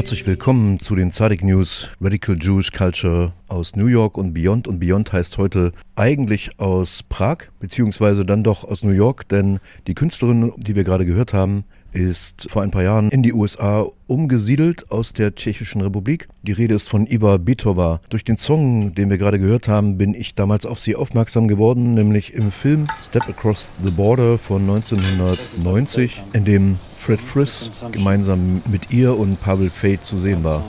Herzlich willkommen zu den Zadig News Radical Jewish Culture aus New York und Beyond. Und Beyond heißt heute eigentlich aus Prag, beziehungsweise dann doch aus New York, denn die Künstlerin, die wir gerade gehört haben, ist vor ein paar Jahren in die USA umgesiedelt aus der Tschechischen Republik. Die Rede ist von Iva Bitova. Durch den Song, den wir gerade gehört haben, bin ich damals auf sie aufmerksam geworden, nämlich im Film Step Across the Border von 1990, in dem Fred Friss gemeinsam mit ihr und Pavel Fate zu sehen war.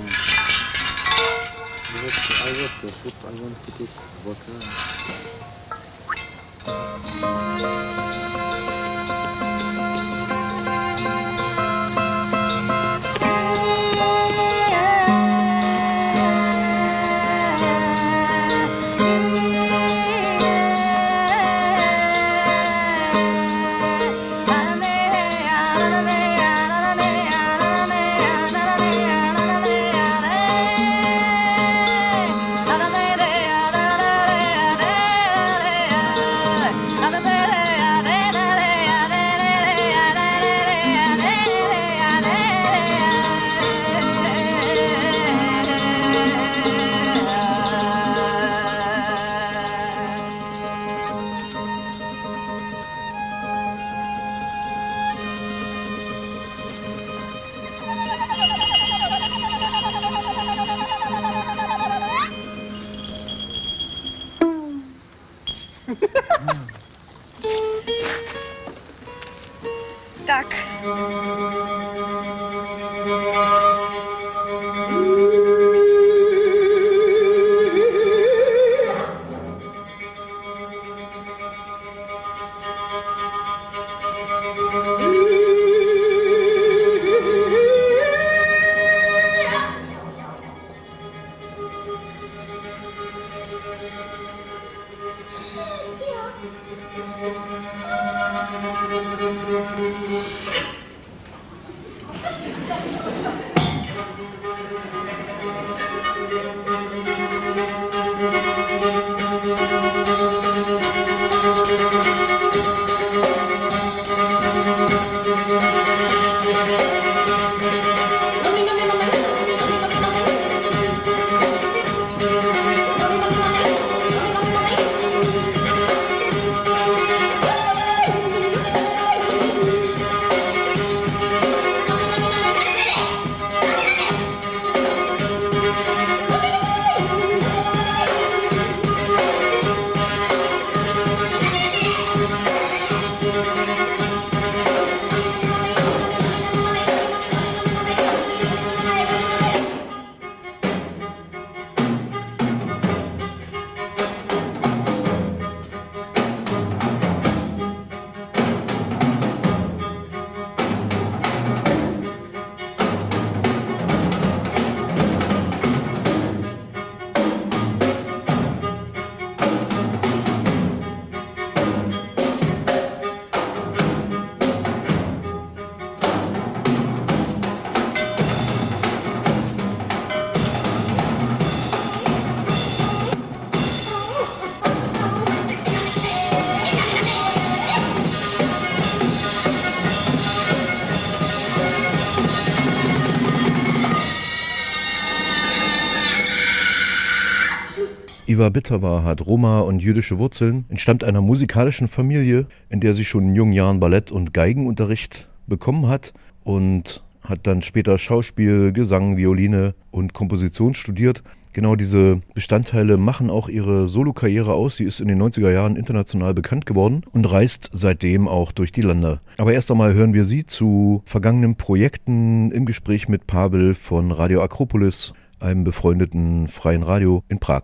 Iva Bitterwa hat Roma und jüdische Wurzeln, entstammt einer musikalischen Familie, in der sie schon in jungen Jahren Ballett- und Geigenunterricht bekommen hat und hat dann später Schauspiel, Gesang, Violine und Komposition studiert. Genau diese Bestandteile machen auch ihre Solokarriere aus. Sie ist in den 90er Jahren international bekannt geworden und reist seitdem auch durch die Lande. Aber erst einmal hören wir sie zu vergangenen Projekten im Gespräch mit Pavel von Radio Akropolis, einem befreundeten freien Radio in Prag.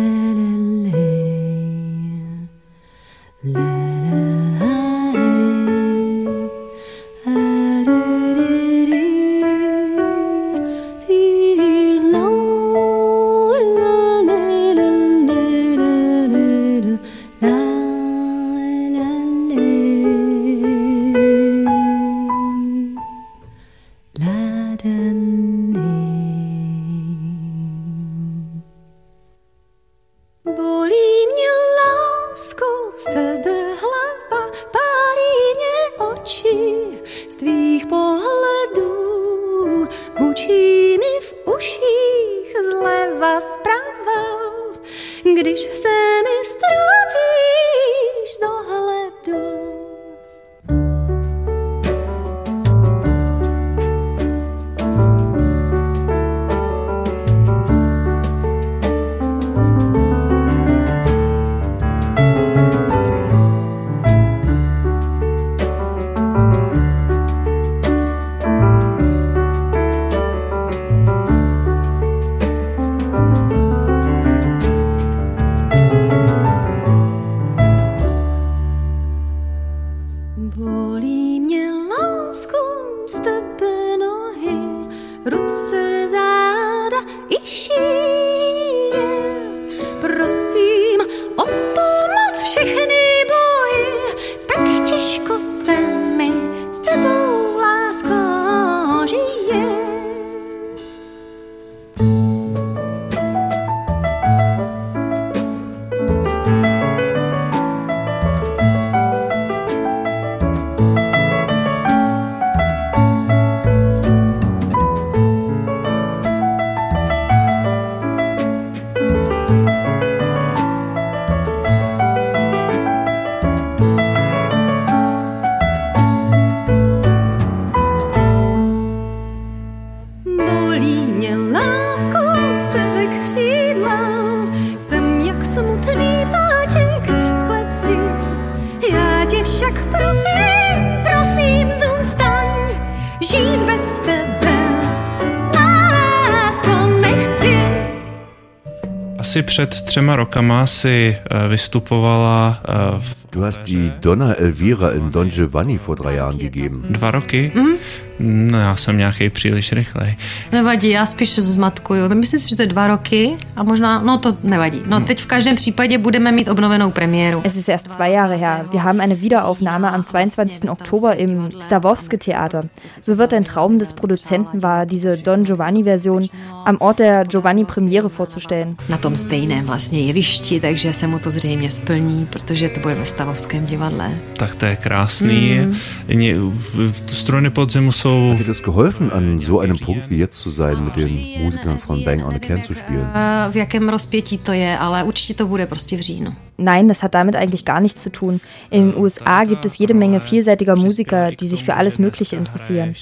asi před třema rokama si eh, vystupovala eh, v Du hast die Donna Elvira in Don Giovanni vor drei Jahren gegeben. Dva roky? Mm. No, já jsem nějaký příliš rychlej. Nevadí, já spíš zmatkuju. Myslím si, že to je dva roky a možná, no to nevadí. No teď v každém případě budeme mít obnovenou premiéru. Es ist erst zwei Jahre her. Wir haben eine Wiederaufnahme am 22. Oktober im Stavovske Theater. So wird ein Traum des Produzenten war, diese Don Giovanni-Version am Ort der Giovanni-Premiere vorzustellen. Na tom stejném vlastně jevišti, takže se mu to zřejmě splní, protože to bude ve Stavovském divadle. Tak to je krásný. Mm. Strojny podzimu jsou so. Hat dir das geholfen, an so einem Punkt wie jetzt zu sein, mit den Musikern von Bang on a Can zu spielen? V jakém rozpětí to je, ale určitě to bude prostě v říjnu. Nein, das hat damit eigentlich gar nichts zu tun. In den USA gibt es jede Menge vielseitiger Musiker, die sich für alles Mögliche interessieren.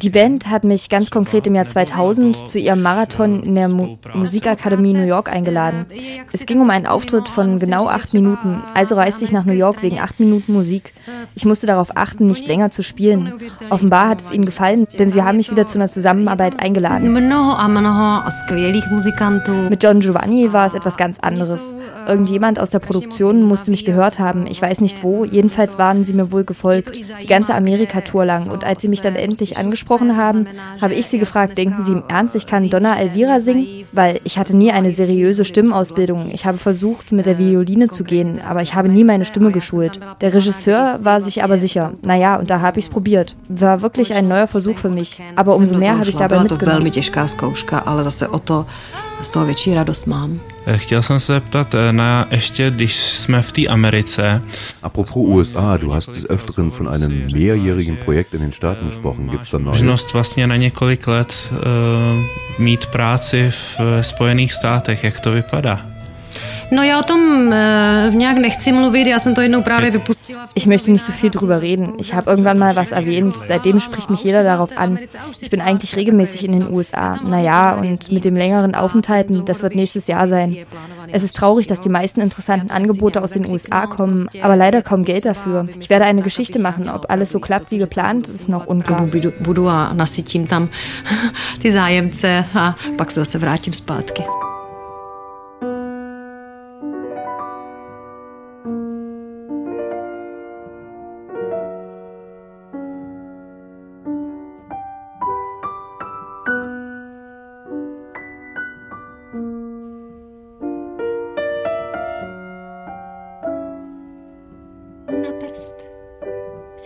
Die Band hat mich ganz konkret im Jahr 2000 zu ihrem Marathon in der Mu Musikakademie New York eingeladen. Es ging um einen Auftritt von genau acht Minuten, also reiste ich nach New York wegen acht Minuten Musik. Ich musste darauf achten, nicht länger zu spielen. Offenbar hat es ihnen gefallen, denn sie haben mich wieder zu einer Zusammenarbeit eingeladen. Mit John Giovanni war es etwas ganz anderes. Irgendjemand Irgendjemand aus der Produktion musste mich gehört haben. Ich weiß nicht wo. Jedenfalls waren sie mir wohl gefolgt. Die ganze Amerika-Tour lang. Und als sie mich dann endlich angesprochen haben, habe ich sie gefragt, denken Sie im Ernst, ich kann Donna Elvira singen? Weil ich hatte nie eine seriöse Stimmausbildung. Ich habe versucht, mit der Violine zu gehen, aber ich habe nie meine Stimme geschult. Der Regisseur war sich aber sicher. Naja, und da habe ich es probiert. War wirklich ein neuer Versuch für mich. Aber umso mehr habe ich dabei mitgenommen. Z toho větší radost mám. Eh, chtěl jsem se zeptat eh, na ještě, když jsme v té Americe. Apropos USA, du hast des Öfteren von einem mehrjährigen Projekt in den Staaten gesprochen. Gibt's da Neues? Možnost vlastně na několik let uh, mít práci v Spojených státech. Jak to vypadá? No ja o tom äh, nějak nechci mluvit, já jsem to jednou právě vypustila. Ich möchte nicht so viel drüber reden. Ich habe irgendwann mal was erwähnt. Seitdem spricht mich jeder darauf an. Ich bin eigentlich regelmäßig in den USA. Naja, und mit dem längeren Aufenthalten, das wird nächstes Jahr sein. Es ist traurig, dass die meisten interessanten Angebote aus den USA kommen, aber leider kaum Geld dafür. Ich werde eine Geschichte machen. Ob alles so klappt wie geplant, ist noch unklar. Budu a nasytím tam ty zájemce a pak se zase vrátím zpátky.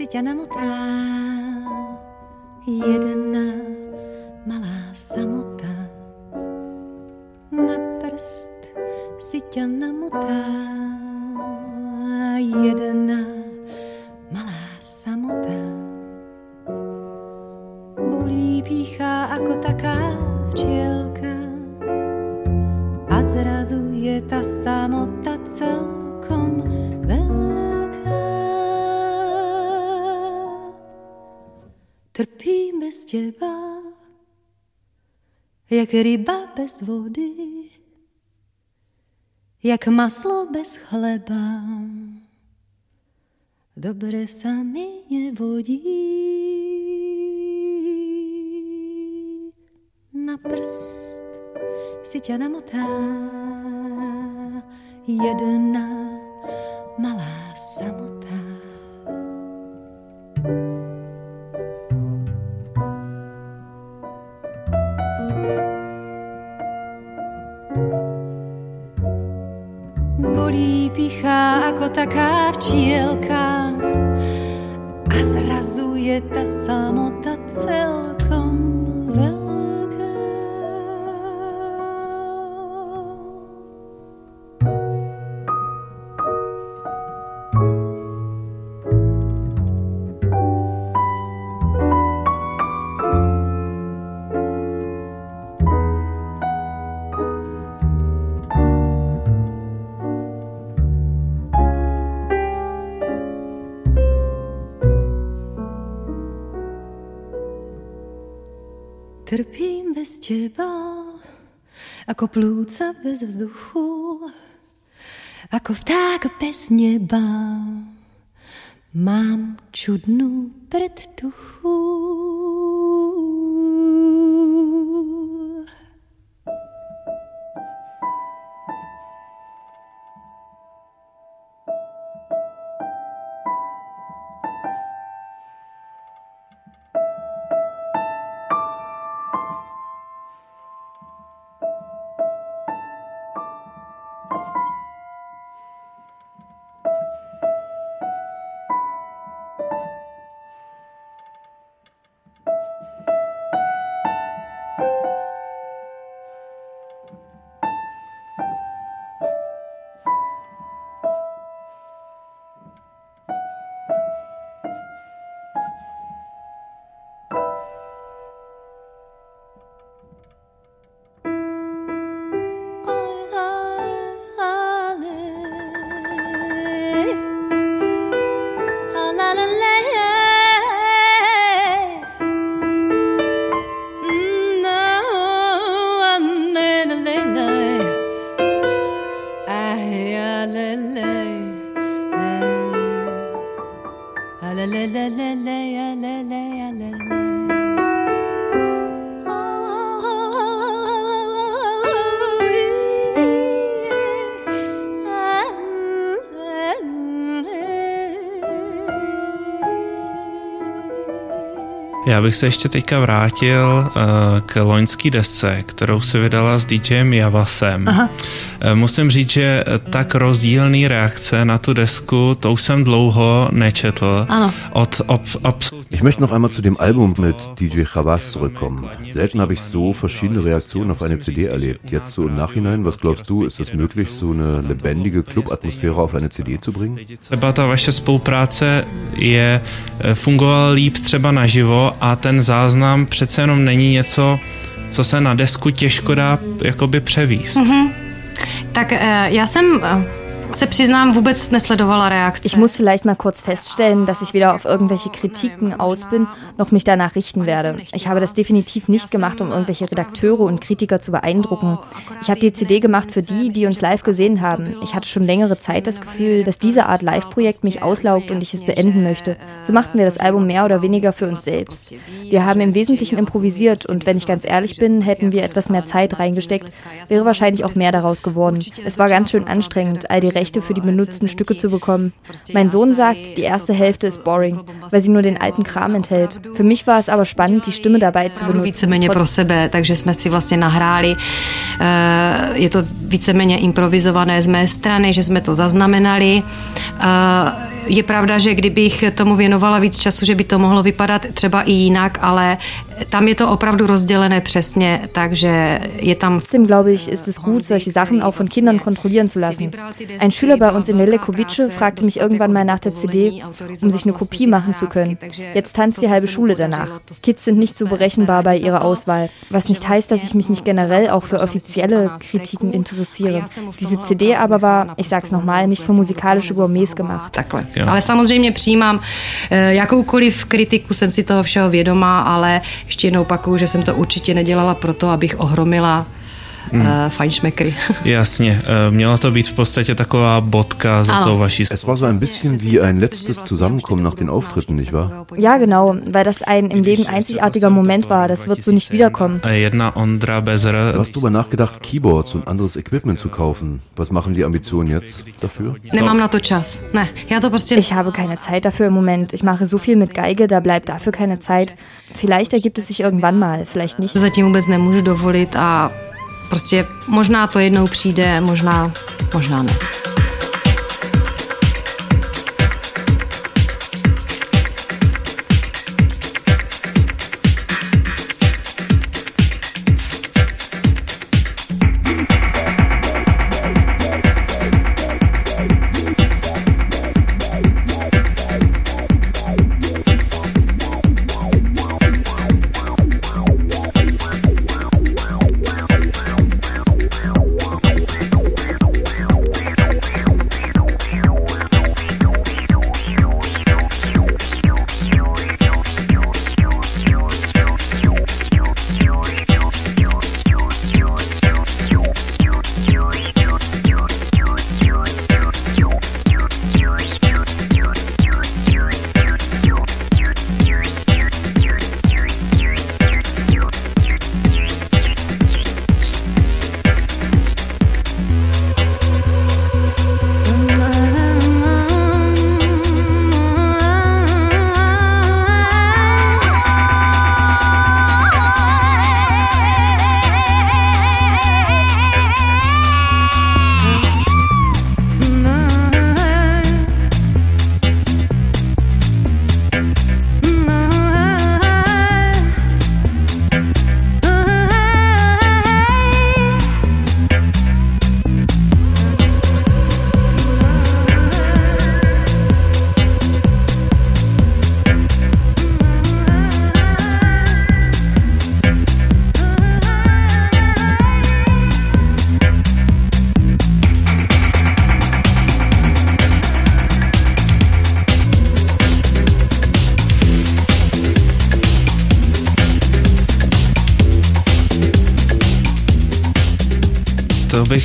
Tě namotá jedna malá samota. Na prst si tě namotá jedna malá samota. Bolí píchá ako taká včielka a zrazu je ta samota celkom bez těba, jak ryba bez vody, jak maslo bez chleba. Dobre sa mi nevodí. Na prst si ťa namotá jedna malá samota. Pichá ako taká včielka a zrazu je ta samota celkom těba, jako plůca bez vzduchu, jako vták bez neba. Mám čudnou predtuchu. Já bych se ještě teďka vrátil uh, k loňské desce, kterou si vydala s DJem Javasem. Aha. Uh, musím říct, že tak rozdílný reakce na tu desku, to už jsem dlouho nečetl. Ano. Od, ob, absolut Ich möchte noch einmal zu dem Album mit DJ Javas zurückkommen. Selten habe ich so verschiedene Reaktionen auf eine CD erlebt. Jetzt so im Nachhinein, was glaubst du, ist es möglich, so eine lebendige Club-Atmosphäre auf eine CD zu bringen? Třeba ta vaše spolupráce je fungovala líp třeba naživo a ten záznam přece jenom není něco, co se na desku těžko dá jakoby převíst. Mm-hmm. Tak eh, já jsem Ich muss vielleicht mal kurz feststellen, dass ich weder auf irgendwelche Kritiken aus bin, noch mich danach richten werde. Ich habe das definitiv nicht gemacht, um irgendwelche Redakteure und Kritiker zu beeindrucken. Ich habe die CD gemacht für die, die uns live gesehen haben. Ich hatte schon längere Zeit das Gefühl, dass diese Art Live-Projekt mich auslaugt und ich es beenden möchte. So machten wir das Album mehr oder weniger für uns selbst. Wir haben im Wesentlichen improvisiert und wenn ich ganz ehrlich bin, hätten wir etwas mehr Zeit reingesteckt, wäre wahrscheinlich auch mehr daraus geworden. Es war ganz schön anstrengend, all die Rechte für die benutzten Stücke zu bekommen. Mein Sohn sagt, die erste Hälfte ist boring, weil sie nur den alten Kram enthält. Für mich war es aber spannend, die Stimme dabei zu benutzen. Víceméně pro sebe, takže jsme si vlastně nahráli. Eh, je to víceméně improvizované z mé strany, že jsme to zaznamenali. Eh, je pravda, že kdybych tomu věnovala víc času, že by to mohlo vypadat třeba i jinak, ale tam je to opravdu rozdělené přesně, takže je tam... Trotzdem glaube ich, ist es gut, solche Sachen auch von Kindern kontrollieren zu lassen. Ein Schüler bei uns in Lelekovice fragte mich irgendwann mal nach der CD, um sich eine Kopie machen zu können. Jetzt tanzt die halbe Schule danach. Kids sind nicht so berechenbar bei ihrer Auswahl, was nicht heißt, dass ich mich nicht generell auch für offizielle Kritiken interessiere. Diese CD aber war, ich sag's nochmal, nicht für musikalische Gourmets gemacht. Takhle. Ale samozřejmě přijímám jakoukoliv kritiku, jsem si toho všeho vědomá, ale ještě jednou opakuju, že jsem to určitě nedělala proto, abych ohromila hmm. uh, Feinschmeckery. Jasně, měla to být v podstatě taková bodka za ano. to vaší... Es war so ein bisschen wie ein letztes Zusammenkommen nach den Auftritten, nicht wahr? Ja, genau, weil das ein im Leben einzigartiger Moment war. Das wird so nicht wiederkommen. Jedna Ondra Bezer. Du hast darüber nachgedacht, Keyboards und anderes Equipment zu kaufen. Was machen die Ambitionen jetzt dafür? Nemám na to čas. Ne, já to prostě... Ich habe keine Zeit dafür im Moment. Ich mache so viel mit Geige, da bleibt dafür keine Zeit. Vielleicht ergibt es sich irgendwann mal, vielleicht nicht. Zatím vůbec nemůžu dovolit a Prostě možná to jednou přijde, možná, možná ne.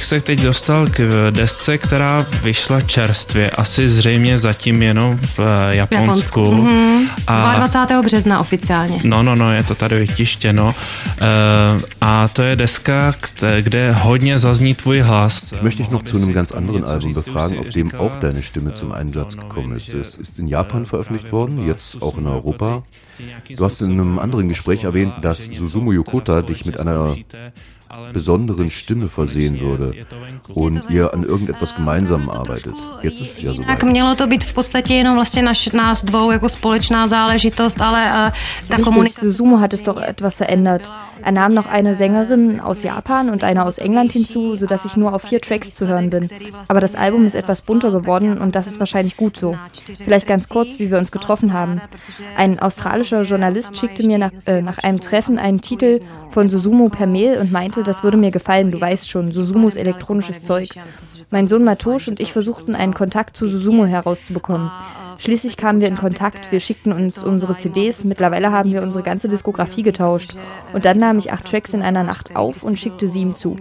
Se teď dostal k desce, která vyšla čerstvě, asi zřejmě zatím jenom v eh, Japonsku. Japonsku. Mm-hmm. A 22. března oficiálně. No, no, no, je to tady vytištěno. Eh, a to je deska, kde hodně zazní tvůj hlas. Ich möchte dich noch zu einem ganz anderen Album befragen, auf dem auch deine Stimme zum Einsatz gekommen ist. Es ist in Japan veröffentlicht worden, jetzt auch in Europa. Du hast in einem anderen Gespräch erwähnt, dass Susumu Yokota dich mit einer besonderen Stimme versehen würde und ihr an irgendetwas gemeinsam arbeitet. Jetzt ist es ja so. Tak mělo to být v podstatě jenom vlastně naš, nás dvou jako společná záležitost, ale uh, ta Richtig, Susumu hat es doch etwas verändert. Er nahm noch eine Sängerin aus Japan und eine aus England hinzu, sodass ich nur auf vier Tracks zu hören bin. Aber das Album ist etwas bunter geworden und das ist wahrscheinlich gut so. Vielleicht ganz kurz, wie wir uns getroffen haben. Ein australischer Journalist schickte mir nach, äh, nach einem Treffen einen Titel von Susumu per Mail und meinte, das würde mir gefallen, du weißt schon, Susumus elektronisches Zeug. Mein Sohn Matosch und ich versuchten einen Kontakt zu Susumu herauszubekommen. Schließlich kamen wir in Kontakt, wir schickten uns unsere CDs, mittlerweile haben wir unsere ganze Diskografie getauscht. Und dann nahm ich acht Tracks in einer Nacht auf und schickte sie ihm zu.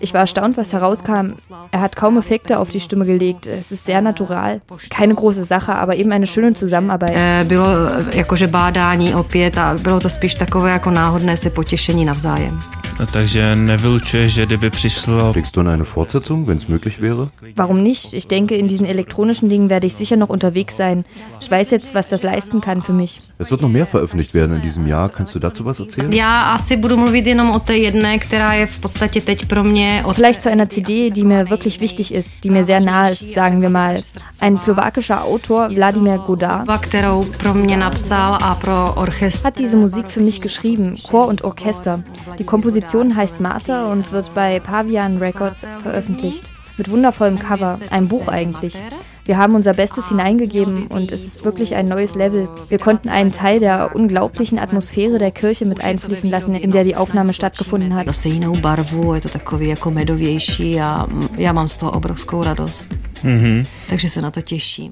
Ich war erstaunt, was herauskam. Er hat kaum Effekte auf die Stimme gelegt. Es ist sehr natural. Keine große Sache, aber eben eine schöne Zusammenarbeit. Eh, bylo jakože bádání opět a bylo to spíš takové jako náhodné se potěšení navzájem. No, takže nevylučuješ, že kdyby přišlo... Kriegst du eine Fortsetzung, wenn es möglich wäre? Warum nicht? Ich denke, in diesen elektronischen Dingen werde ich sicher noch unterwegs sein. Ich weiß jetzt, was das leisten kann für mich. Es wird noch mehr veröffentlicht werden in diesem Jahr. Kannst du dazu was erzählen? Ja, asi budu mluvit jenom o té jedné, která je v podstatě teď pro mě... Vielleicht zu einer CD, die mir wirklich wichtig ist, die mir sehr nahe ist, sagen wir mal. Ein slowakischer Autor, Godard, pro orchestr. hat diese Musik für mich geschrieben, Chor und Orchester. Die Komposition heißt Martha und wird bei Pavian Records veröffentlicht. Mit wundervollem Cover, ein Buch eigentlich. Wir haben unser Bestes hineingegeben und es ist wirklich ein neues Level. Wir konnten einen Teil der unglaublichen Atmosphäre der Kirche mit einfließen lassen, in der die Aufnahme stattgefunden hat. Mm-hmm. Takže se na to těším.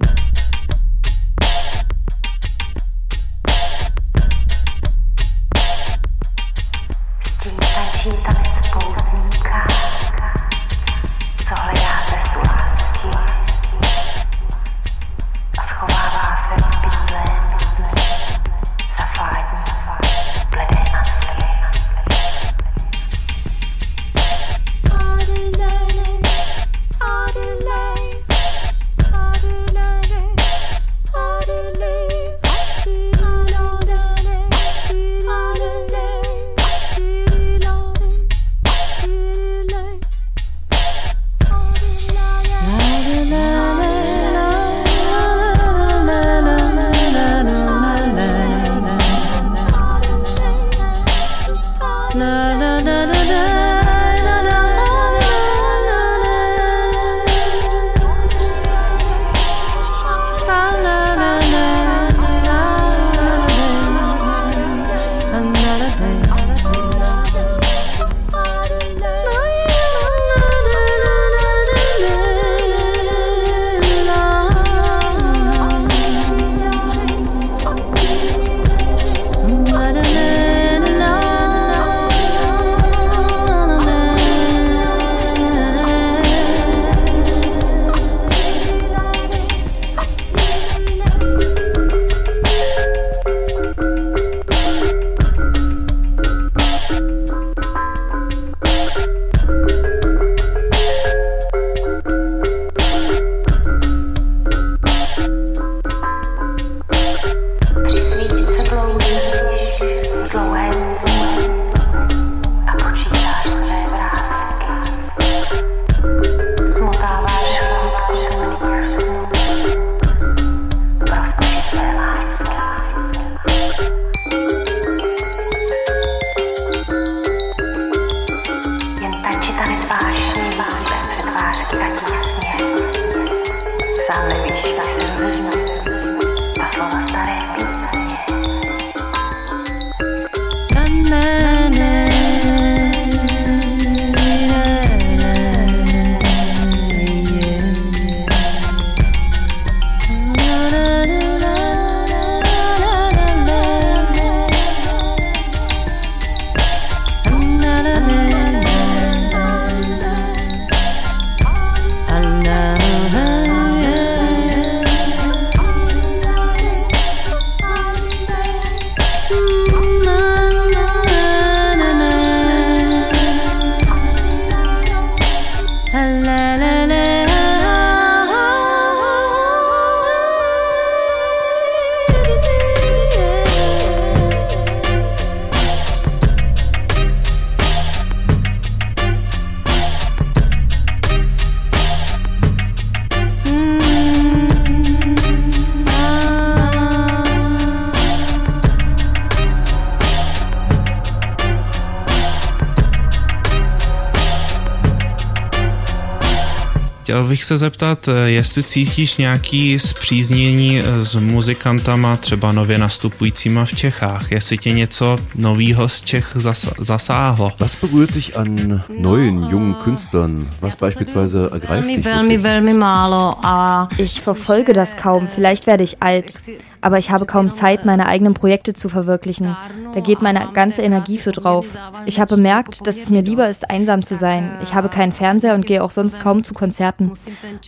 Chtěl bych se zeptat, jestli cítíš nějaký zpříznění s muzikantama, třeba nově nastupujícíma v Čechách, jestli tě něco nového z Čech zas zasáhlo. Was berührt dich an neuen, jungen Künstlern? Was beispielsweise ergreift dich? Velmi, velmi málo a Ich verfolge das kaum, vielleicht werde ich alt. aber ich habe kaum Zeit, meine eigenen Projekte zu verwirklichen. Da geht meine ganze Energie für drauf. Ich habe bemerkt, dass es mir lieber ist, einsam zu sein. Ich habe keinen Fernseher und gehe auch sonst kaum zu Konzerten.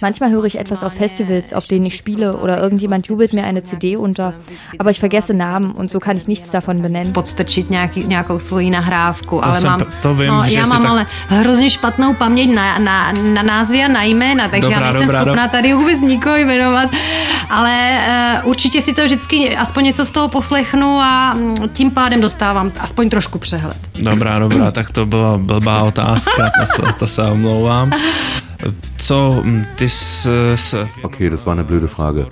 Manchmal höre ich etwas auf Festivals, auf denen ich spiele, oder irgendjemand jubelt mir eine CD unter. Aber ich vergesse Namen und so kann ich nichts davon benennen. nahrávku, ale mám, to vím, no, já mám tak... ale hrozně špatnou paměť na, na, na názvy a na jména, takže dobrá, já nejsem dobrá, schopná tady vůbec nikoho jmenovat, ale uh, určitě si to vždycky aspoň něco z toho poslechnu a mm, tím pádem dostávám aspoň trošku přehled. Dobrá, dobrá, tak to byla blbá otázka, to se, to se omlouvám. Co mm, ty s, s... Okay, das war eine blöde Frage.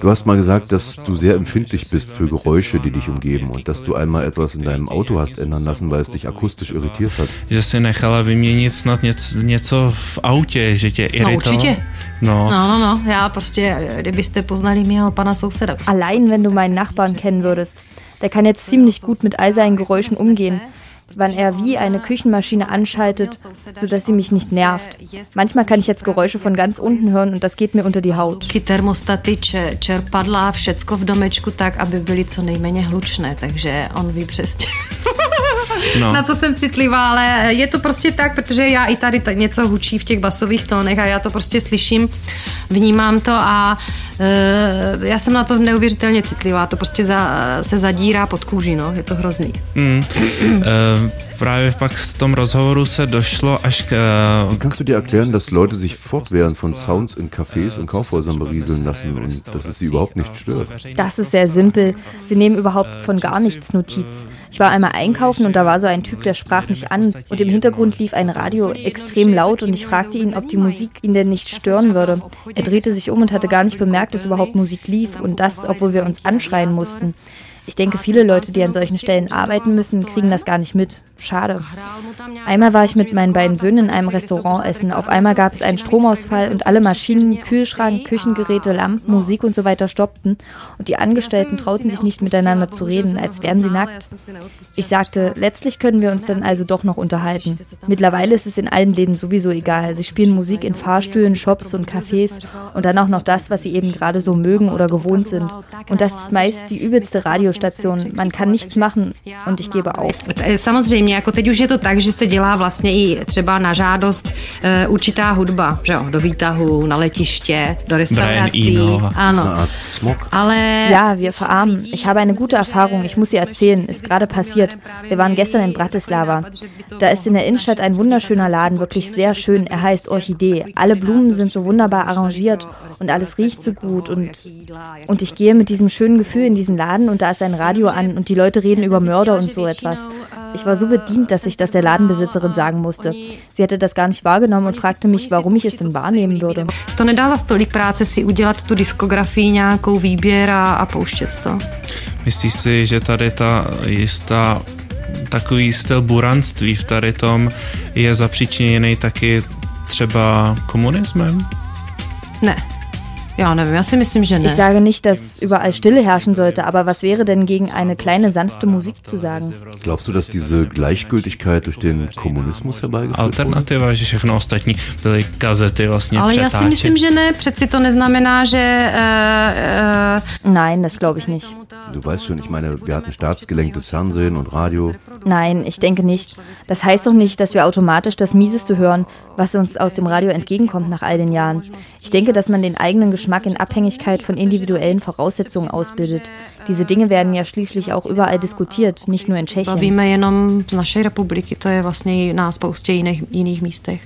Du hast mal gesagt, dass du sehr empfindlich bist für Geräusche, die dich umgeben und dass du einmal etwas in deinem Auto hast ändern lassen, weil es dich akustisch irritiert hat. Že si nechala vyměnit snad něco, něco v autě, že tě iritovalo. No určitě. No. no, no, no. Já prostě, kdybyste poznali mého pana souseda. Allein, wenn du meinen Nachbarn kennen würdest. Der kann jetzt ziemlich gut mit all seinen Geräuschen umgehen wann er wie eine Küchenmaschine anschaltet, sodass sie mich nicht nervt. Manchmal kann ich jetzt Geräusche von ganz unten hören und das geht mir unter die Haut. Termostaty, čerpadla, všecko v domečku tak, aby byly co nejméně hlučné, takže on ví přesně. No. na co jsem citlivá, ale je to prostě tak, protože já i tady něco hučí v těch basových tónech a já to prostě slyším, vnímám to a uh, já jsem na to neuvěřitelně citlivá, to prostě za, se zadírá pod kůži, no, je to hrozný. Mm. uh, právě pak v tom rozhovoru se došlo až k... Uh, Kannst du dir erklären, dass Leute sich fortwährend von Sounds in Cafés und Kaufhäusern berieseln lassen und dass es sie überhaupt nicht stört? Das ist sehr simpel. Sie nehmen überhaupt von gar nichts Notiz. Ich war einmal einkaufen und da war so ein Typ, der sprach mich an und im Hintergrund lief ein Radio extrem laut und ich fragte ihn, ob die Musik ihn denn nicht stören würde. Er drehte sich um und hatte gar nicht bemerkt, dass überhaupt Musik lief und das, obwohl wir uns anschreien mussten. Ich denke, viele Leute, die an solchen Stellen arbeiten müssen, kriegen das gar nicht mit. Schade. Einmal war ich mit meinen beiden Söhnen in einem Restaurant essen. Auf einmal gab es einen Stromausfall und alle Maschinen, Kühlschrank, Küchengeräte, Lampen, Musik und so weiter stoppten. Und die Angestellten trauten sich nicht miteinander zu reden, als wären sie nackt. Ich sagte, letztlich können wir uns dann also doch noch unterhalten. Mittlerweile ist es in allen Läden sowieso egal. Sie spielen Musik in Fahrstühlen, Shops und Cafés und dann auch noch das, was sie eben gerade so mögen oder gewohnt sind. Und das ist meist die übelste Radiostation. Man kann nichts machen und ich gebe auf. Jako teď už je to tak, že se dělá vlastně i třeba na žádost uh, určitá hudba, že jo, do výtahu, na letiště, do restaurací. Ano. Ale... Ja, wir verarmen. Ich habe eine gute Erfahrung, ich muss sie erzählen, ist gerade passiert. Wir waren gestern in Bratislava. Da ist in der Innenstadt ein wunderschöner Laden, wirklich sehr schön. Er heißt Orchidee. Alle Blumen sind so wunderbar arrangiert und alles riecht so gut und, und ich gehe mit diesem schönen Gefühl in diesen Laden und da ist ein Radio an und die Leute reden über Mörder und so etwas. Ich war so bedient, dass ich das der Ladenbesitzerin sagen musste. Sie hatte das gar nicht wahrgenommen und fragte mich, warum ich es denn wahrnehmen würde. To nedá za stolik práce si udělat tu diskografii, nějakou výběr a, a pouštět to. Myslíš si, že tady ta jistá takový styl buranství v tady tom je zapříčiněný taky třeba komunismem? Ne. Ja, ja. Ich sage nicht, dass überall Stille herrschen sollte, aber was wäre denn gegen eine kleine sanfte Musik zu sagen? Glaubst du, dass diese Gleichgültigkeit durch den Kommunismus herbeigeführt Alternativa, že všechno ostatní byly kazety vlastně Ale já si myslím, že ne, přeci to neznamená, že... Uh, Nein, das glaube ich nicht. Du weißt schon, ich meine, wir hatten staatsgelenktes Fernsehen und Radio. Nein, ich denke nicht. Das heißt doch nicht, dass wir automatisch das Mieseste hören, was uns aus dem Radio entgegenkommt nach all den Jahren. Ich denke, dass man den eigenen Geschmack in Abhängigkeit von individuellen Voraussetzungen ausbildet. Diese Dinge werden ja schließlich auch überall diskutiert, nicht nur in Tschechien. Bavíme jenom z naší republiky, to je vlastně na spoustě jiných, jiných místech.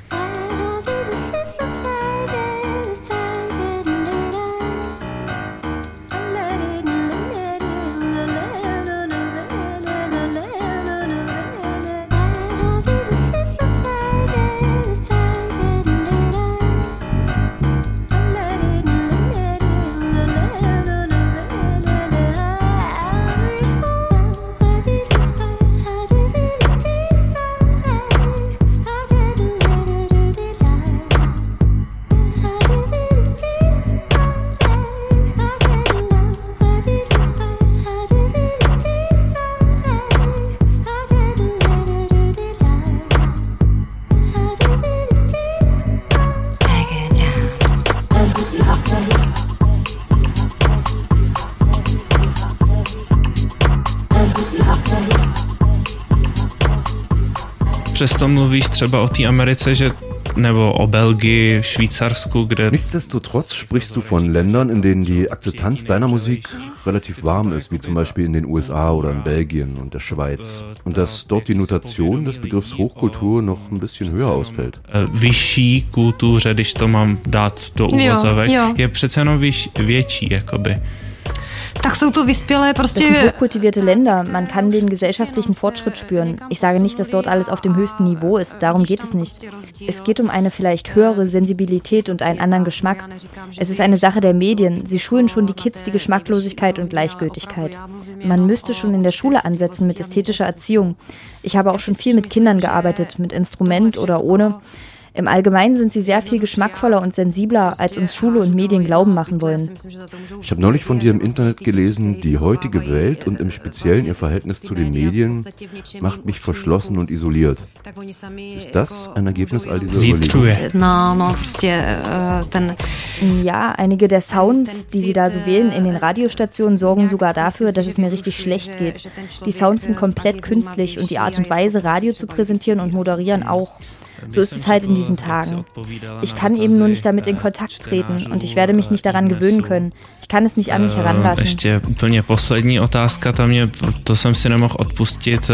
Přesto mluvíš třeba o té Americe, že nebo o Belgii, Švýcarsku, kde... Nichtsdestotrotz sprichst du von Ländern, in denen die Akzeptanz deiner Musik relativ warm ist, wie zum Beispiel in den USA oder in Belgien und der Schweiz. Und dass dort die Notation des Begriffs Hochkultur noch ein bisschen höher ausfällt. Äh, vyšší kultuře, když to mám dát do uvozovek, je přece jenom větší, jakoby. Tak jsou. Das sind hochkultivierte Länder. Man kann den gesellschaftlichen Fortschritt spüren. Ich sage nicht, dass dort alles auf dem höchsten Niveau ist. Darum geht es nicht. Es geht um eine vielleicht höhere Sensibilität und einen anderen Geschmack. Es ist eine Sache der Medien. Sie schulen schon die Kids die Geschmacklosigkeit und Gleichgültigkeit. Man müsste schon in der Schule ansetzen mit ästhetischer Erziehung. Ich habe auch schon viel mit Kindern gearbeitet, mit Instrument oder ohne. Im Allgemeinen sind sie sehr viel geschmackvoller und sensibler, als uns Schule und Medien glauben machen wollen. Ich habe neulich von dir im Internet gelesen, die heutige Welt und im Speziellen ihr Verhältnis zu den Medien macht mich verschlossen und isoliert. Ist das ein Ergebnis all dieser Überlegungen? Ja, einige der Sounds, die sie da so wählen in den Radiostationen, sorgen sogar dafür, dass es mir richtig schlecht geht. Die Sounds sind komplett künstlich und die Art und Weise, Radio zu präsentieren und moderieren auch. So ist es halt in diesen Tagen. Ich kann eben nur nicht damit in Kontakt treten und ich werde mich nicht daran gewöhnen können. Ich kann es nicht an mich heranlassen. Ještě úplně poslední otázka, tam mě, to jsem si nemohl odpustit.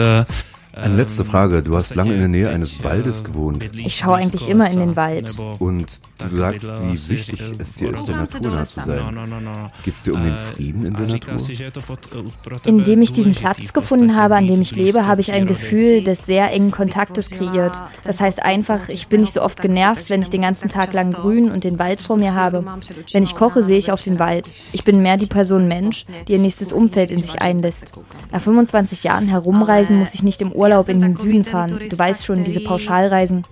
Eine letzte Frage. Du hast lange in der Nähe eines Waldes gewohnt. Ich schaue eigentlich immer in den Wald. Und du sagst, wie wichtig es dir ist, der Natur nah zu sein. Geht es dir um den Frieden in der Natur? Indem ich diesen Platz gefunden habe, an dem ich lebe, habe ich ein Gefühl des sehr engen Kontaktes kreiert. Das heißt einfach, ich bin nicht so oft genervt, wenn ich den ganzen Tag lang grün und den Wald vor mir habe. Wenn ich koche, sehe ich auf den Wald. Ich bin mehr die Person Mensch, die ihr nächstes Umfeld in sich einlässt. Nach 25 Jahren herumreisen muss ich nicht im Urlaub Urlaub in den Süden fahren. Du weißt schon, diese Pauschalreisen.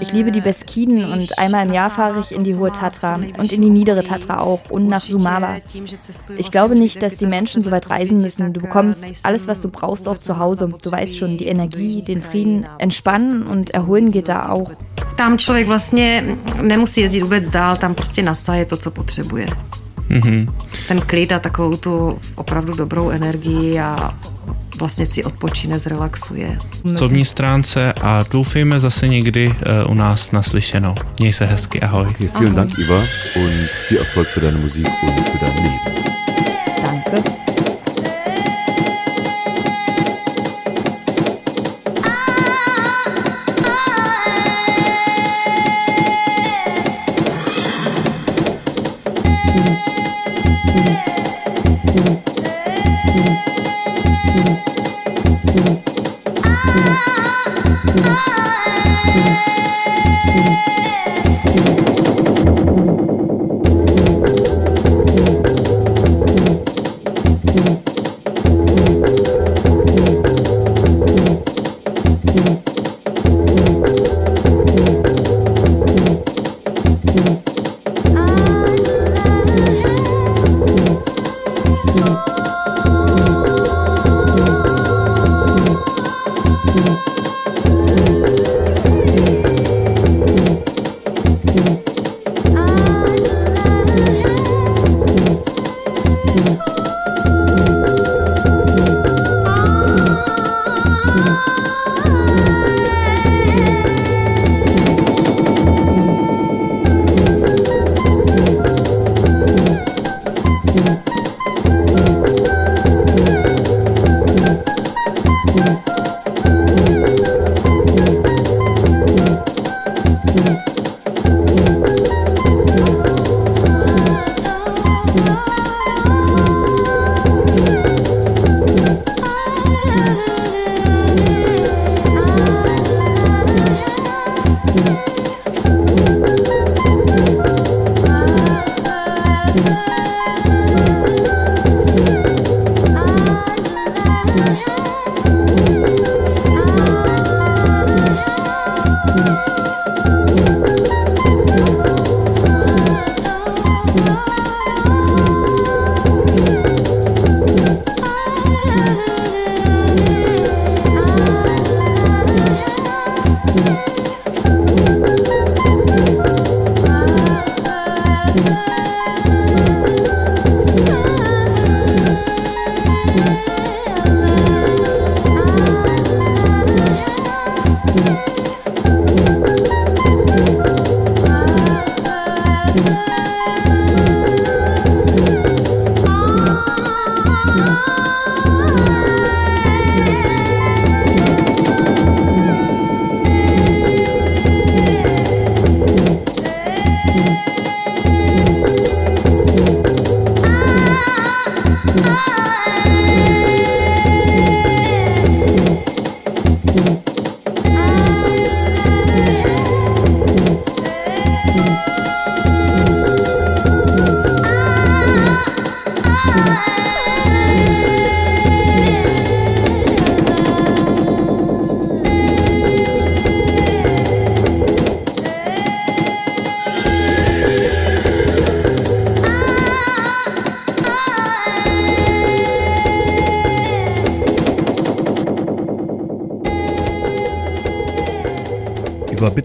Ich liebe die Beskiden und einmal im Jahr fahre ich in die Hohe Tatra und in die niedere Tatra auch und nach Sumaba. Ich glaube nicht, dass die Menschen so weit reisen müssen. Du bekommst alles, was du brauchst, auch zu Hause. Du weißt schon, die Energie, den Frieden, Entspannen und Erholen geht da auch. Tam člověk vlastně nemusí jezdit vůbec dál, tam prostě nasaje to, co potřebuje. Mm-hmm. Ten klid a takovou tu opravdu dobrou energii a vlastně si odpočine, zrelaxuje. Osobní stránce a doufejme zase někdy uh, u nás naslyšenou. Měj se hezky, ahoj. Okay, vielen Dank, Iva, und viel Erfolg für deine Musik und für dein Leben. Danke.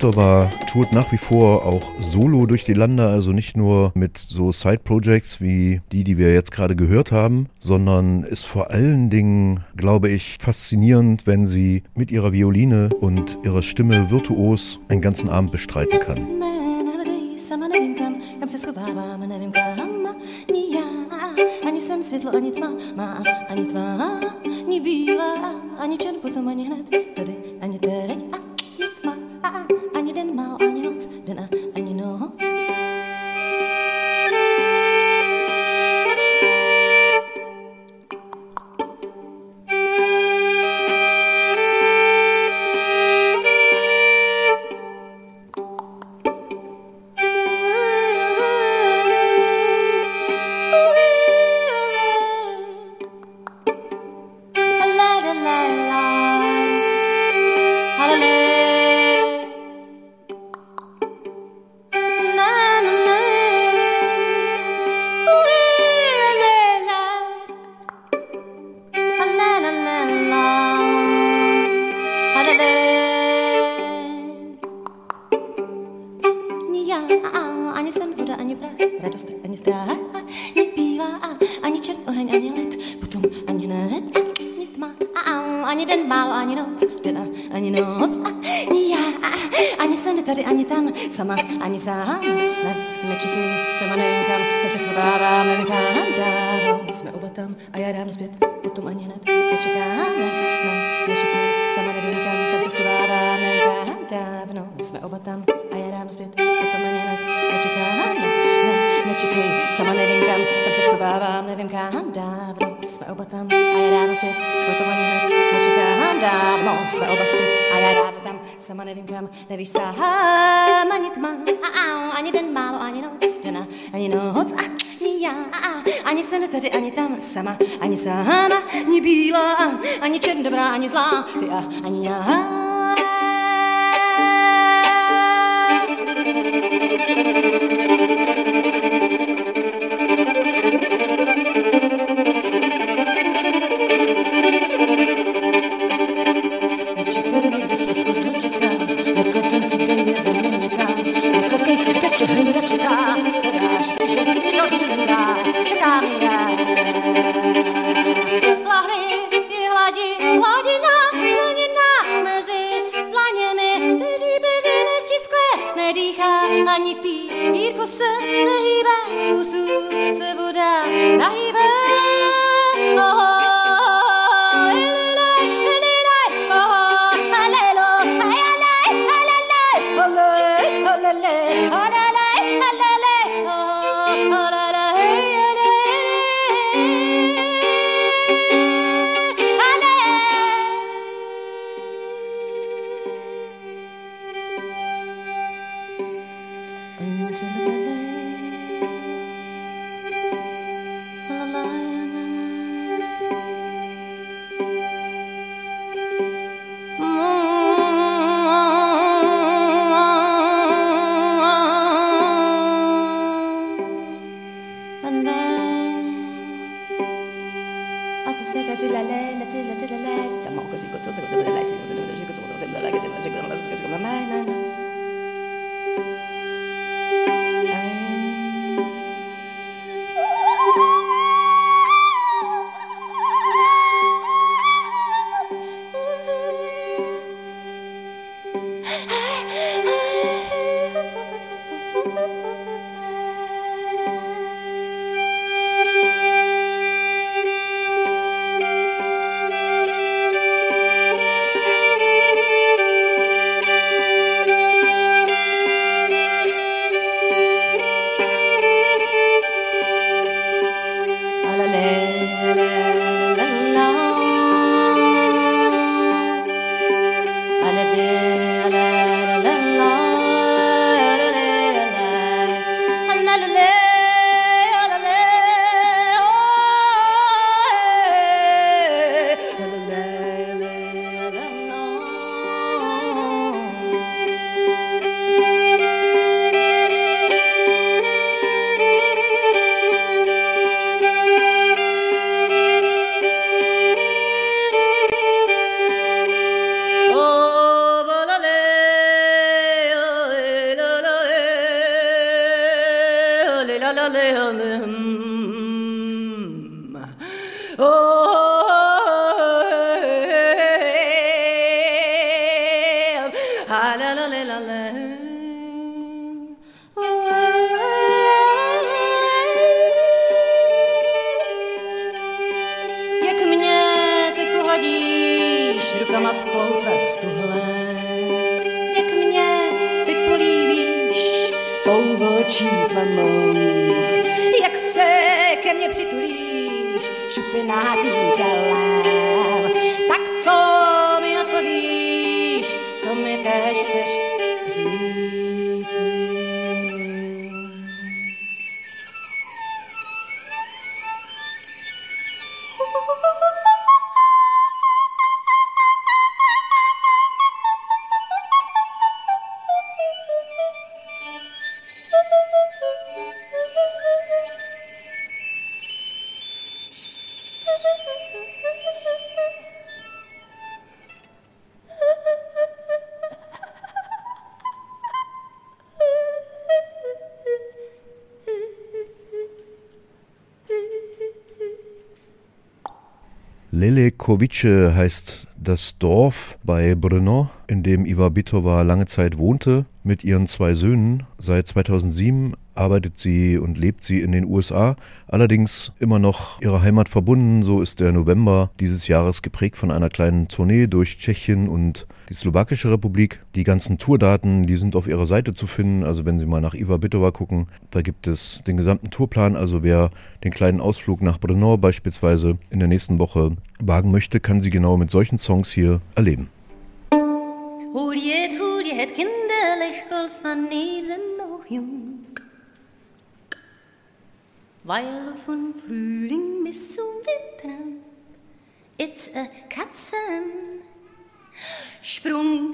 Bitova tourt nach wie vor auch solo durch die Lande, also nicht nur mit so Side-Projects wie die, die wir jetzt gerade gehört haben, sondern ist vor allen Dingen, glaube ich, faszinierend, wenn sie mit ihrer Violine und ihrer Stimme virtuos einen ganzen Abend bestreiten kann. ni já, ani jsem světlo, ani tma, má, ani tvá, ani bílá, ani sama, ani bílá, ani čern dobrá, ani zlá, ty a ani já. Lelekovice heißt das Dorf bei Brno, in dem Iva Bitova lange Zeit wohnte, mit ihren zwei Söhnen. Seit 2007 arbeitet sie und lebt sie in den USA, allerdings immer noch ihrer Heimat verbunden. So ist der November dieses Jahres geprägt von einer kleinen Tournee durch Tschechien und die Slowakische Republik. Die ganzen Tourdaten, die sind auf ihrer Seite zu finden. Also wenn Sie mal nach Iva Bitova gucken, da gibt es den gesamten Tourplan. Also wer den kleinen Ausflug nach Brno beispielsweise in der nächsten Woche wagen möchte, kann sie genau mit solchen Songs hier erleben. Huljet, huljet, kinderlich, wanneer ze nog jong. Weil von Frühling bis zum Winter, it's a Katzensprung. Sprung.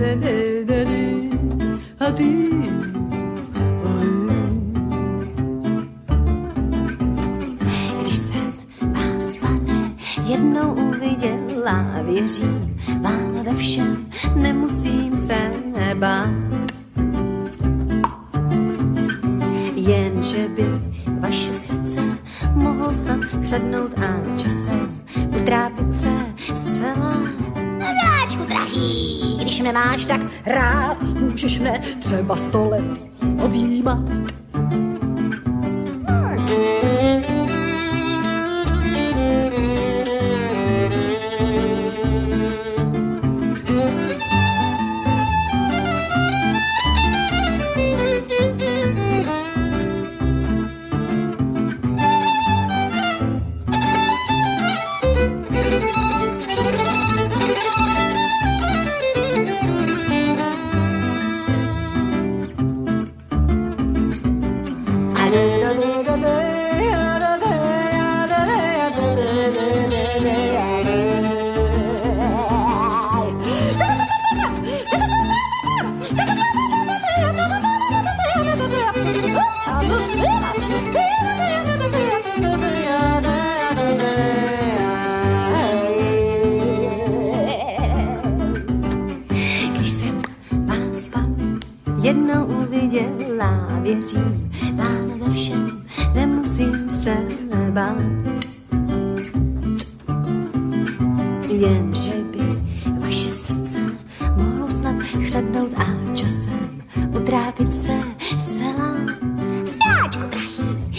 Když bastou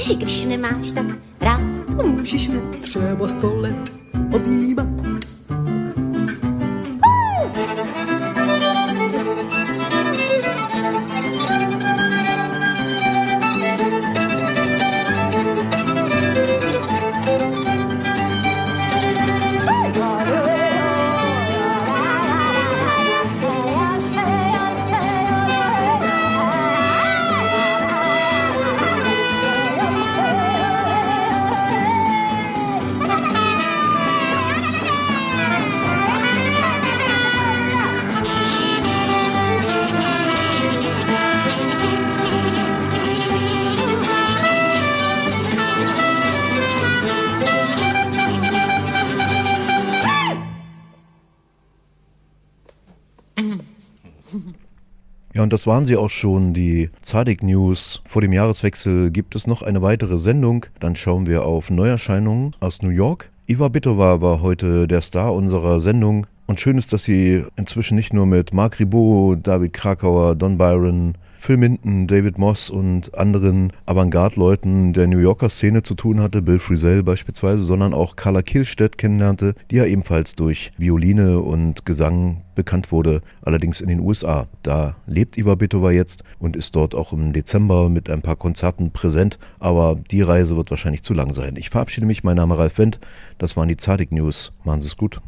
když mě máš tak rád, můžeš mě třeba sto let objímat. Und das waren sie auch schon, die Zadig News. Vor dem Jahreswechsel gibt es noch eine weitere Sendung. Dann schauen wir auf Neuerscheinungen aus New York. Iva Bitova war heute der Star unserer Sendung. Und schön ist, dass sie inzwischen nicht nur mit Marc Ribot, David Krakauer, Don Byron, Phil Minton, David Moss und anderen Avantgarde-Leuten der New Yorker Szene zu tun hatte, Bill Frisell beispielsweise, sondern auch Carla Kielstedt kennenlernte, die ja ebenfalls durch Violine und Gesang bekannt wurde, allerdings in den USA. Da lebt Iva Bitova jetzt und ist dort auch im Dezember mit ein paar Konzerten präsent, aber die Reise wird wahrscheinlich zu lang sein. Ich verabschiede mich, mein Name Ralf Wendt, das waren die Zadig News. Machen Sie es gut.